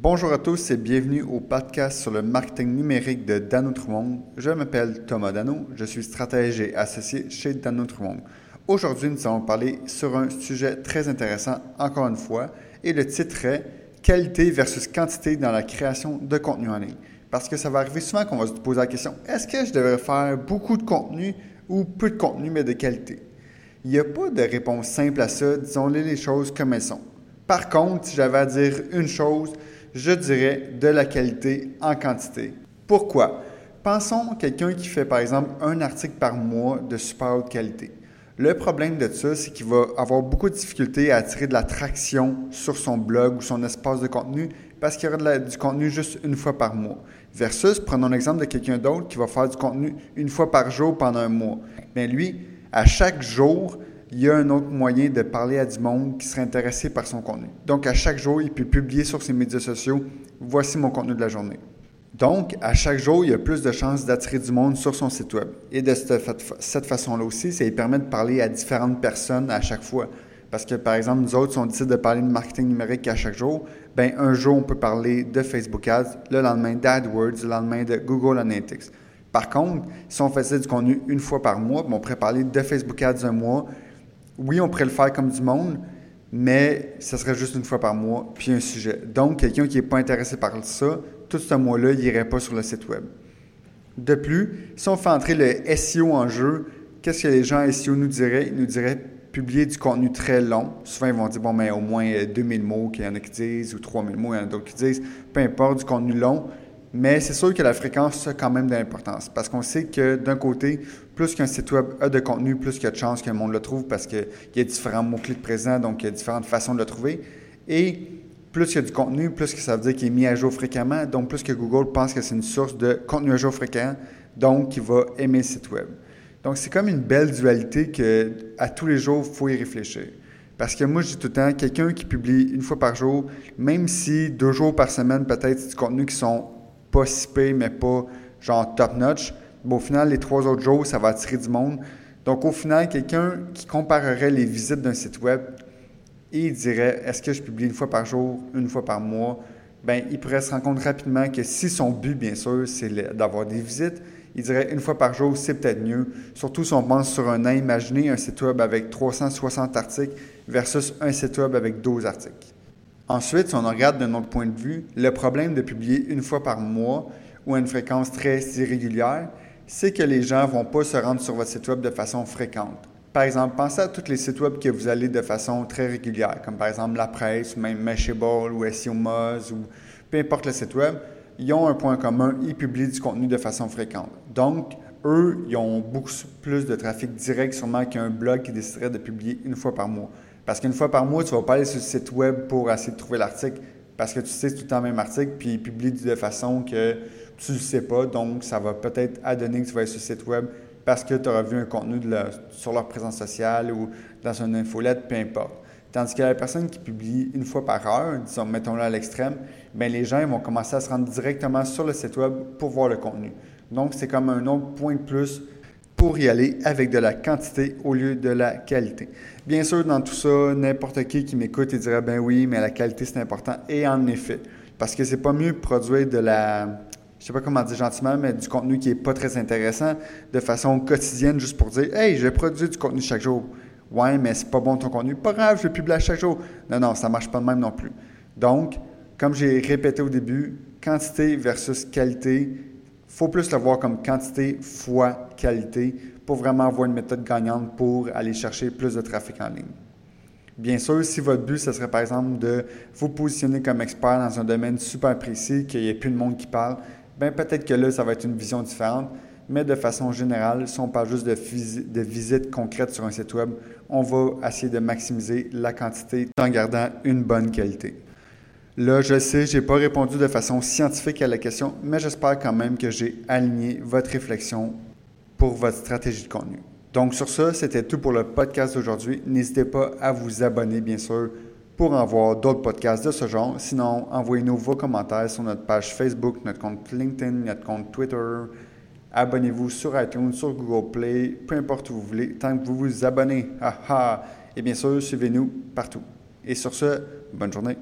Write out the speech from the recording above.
Bonjour à tous et bienvenue au podcast sur le marketing numérique de Dano Trumont. Je m'appelle Thomas Dano, je suis stratège et associé chez Dano Trumont. Aujourd'hui, nous allons parler sur un sujet très intéressant, encore une fois, et le titre est Qualité versus quantité dans la création de contenu en ligne. Parce que ça va arriver souvent qu'on va se poser la question est-ce que je devrais faire beaucoup de contenu ou peu de contenu mais de qualité? Il n'y a pas de réponse simple à ça, disons-les les choses comme elles sont. Par contre, si j'avais à dire une chose, je dirais de la qualité en quantité. Pourquoi? Pensons à quelqu'un qui fait par exemple un article par mois de super haute qualité. Le problème de ça, c'est qu'il va avoir beaucoup de difficultés à attirer de la traction sur son blog ou son espace de contenu parce qu'il y aura du contenu juste une fois par mois. Versus, prenons l'exemple de quelqu'un d'autre qui va faire du contenu une fois par jour pendant un mois. Mais lui, à chaque jour, il y a un autre moyen de parler à du monde qui serait intéressé par son contenu. Donc, à chaque jour, il peut publier sur ses médias sociaux Voici mon contenu de la journée. Donc, à chaque jour, il y a plus de chances d'attirer du monde sur son site web. Et de cette façon-là aussi, ça lui permet de parler à différentes personnes à chaque fois. Parce que, par exemple, nous autres, si on décide de parler de marketing numérique à chaque jour, ben un jour, on peut parler de Facebook Ads, le lendemain d'AdWords, le lendemain de Google Analytics. Par contre, si on faisait du contenu une fois par mois, ben, on pourrait parler de Facebook Ads un mois, oui, on pourrait le faire comme du monde, mais ce serait juste une fois par mois, puis un sujet. Donc, quelqu'un qui n'est pas intéressé par ça, tout ce mois-là, il n'irait pas sur le site web. De plus, si on fait entrer le SEO en jeu, qu'est-ce que les gens SEO nous diraient? Ils nous diraient publier du contenu très long. Souvent, ils vont dire, bon, mais au moins 2000 mots qu'il y en a qui disent, ou 3000 mots, il y en a d'autres qui disent, peu importe, du contenu long. Mais c'est sûr que la fréquence a quand même de l'importance parce qu'on sait que d'un côté, plus qu'un site web a de contenu, plus qu'il y a de chances que le monde le trouve parce qu'il y a différents mots-clés présents, donc il y a différentes façons de le trouver. Et plus il y a du contenu, plus que ça veut dire qu'il est mis à jour fréquemment, donc plus que Google pense que c'est une source de contenu à jour fréquent, donc il va aimer le site web. Donc c'est comme une belle dualité que à tous les jours, il faut y réfléchir. Parce que moi, je dis tout le temps, quelqu'un qui publie une fois par jour, même si deux jours par semaine, peut-être, c'est du contenu qui sont pas si mais pas genre top-notch. au final, les trois autres jours, ça va attirer du monde. Donc, au final, quelqu'un qui comparerait les visites d'un site web et il dirait est-ce que je publie une fois par jour, une fois par mois? Ben, il pourrait se rendre compte rapidement que si son but, bien sûr, c'est d'avoir des visites, il dirait une fois par jour, c'est peut-être mieux. Surtout si on pense sur un an, imaginez un site web avec 360 articles versus un site web avec 12 articles. Ensuite, si on regarde de notre point de vue, le problème de publier une fois par mois ou à une fréquence très irrégulière, c'est que les gens ne vont pas se rendre sur votre site web de façon fréquente. Par exemple, pensez à tous les sites web que vous allez de façon très régulière, comme par exemple la presse, ou même Mashable ou SEO Moz ou peu importe le site web, ils ont un point commun, ils publient du contenu de façon fréquente. Donc, eux, ils ont beaucoup plus de trafic direct sûrement qu'un blog qui déciderait de publier une fois par mois. Parce qu'une fois par mois, tu vas pas aller sur le site web pour essayer de trouver l'article parce que tu sais c'est tout le temps le même article, puis il publie de façon que tu ne sais pas. Donc, ça va peut-être adonner que tu vas aller sur le site web parce que tu auras vu un contenu sur leur présence sociale ou dans une infolette, peu importe. Tandis que la personne qui publie une fois par heure, disons, mettons-le à l'extrême, bien, les gens vont commencer à se rendre directement sur le site web pour voir le contenu. Donc, c'est comme un autre point de plus pour y aller avec de la quantité au lieu de la qualité. Bien sûr, dans tout ça, n'importe qui qui m'écoute et dirait ben oui, mais la qualité c'est important. Et en effet, parce que c'est pas mieux produire de la, je sais pas comment dire gentiment, mais du contenu qui est pas très intéressant de façon quotidienne juste pour dire hey, je produis du contenu chaque jour. Ouais, mais c'est pas bon ton contenu. Pas grave, je vais publier chaque jour. Non, non, ça marche pas de même non plus. Donc, comme j'ai répété au début, quantité versus qualité, faut plus le voir comme quantité fois qualité pour vraiment avoir une méthode gagnante pour aller chercher plus de trafic en ligne. Bien sûr, si votre but, ce serait par exemple de vous positionner comme expert dans un domaine super précis, qu'il n'y ait plus de monde qui parle, bien peut-être que là, ça va être une vision différente. Mais de façon générale, si on parle juste de, de visites concrètes sur un site web, on va essayer de maximiser la quantité en gardant une bonne qualité. Là, je sais, je n'ai pas répondu de façon scientifique à la question, mais j'espère quand même que j'ai aligné votre réflexion pour votre stratégie de contenu. Donc sur ça, c'était tout pour le podcast d'aujourd'hui. N'hésitez pas à vous abonner, bien sûr, pour en voir d'autres podcasts de ce genre. Sinon, envoyez-nous vos commentaires sur notre page Facebook, notre compte LinkedIn, notre compte Twitter. Abonnez-vous sur iTunes, sur Google Play, peu importe où vous voulez, tant que vous vous abonnez. Et bien sûr, suivez-nous partout. Et sur ce, bonne journée.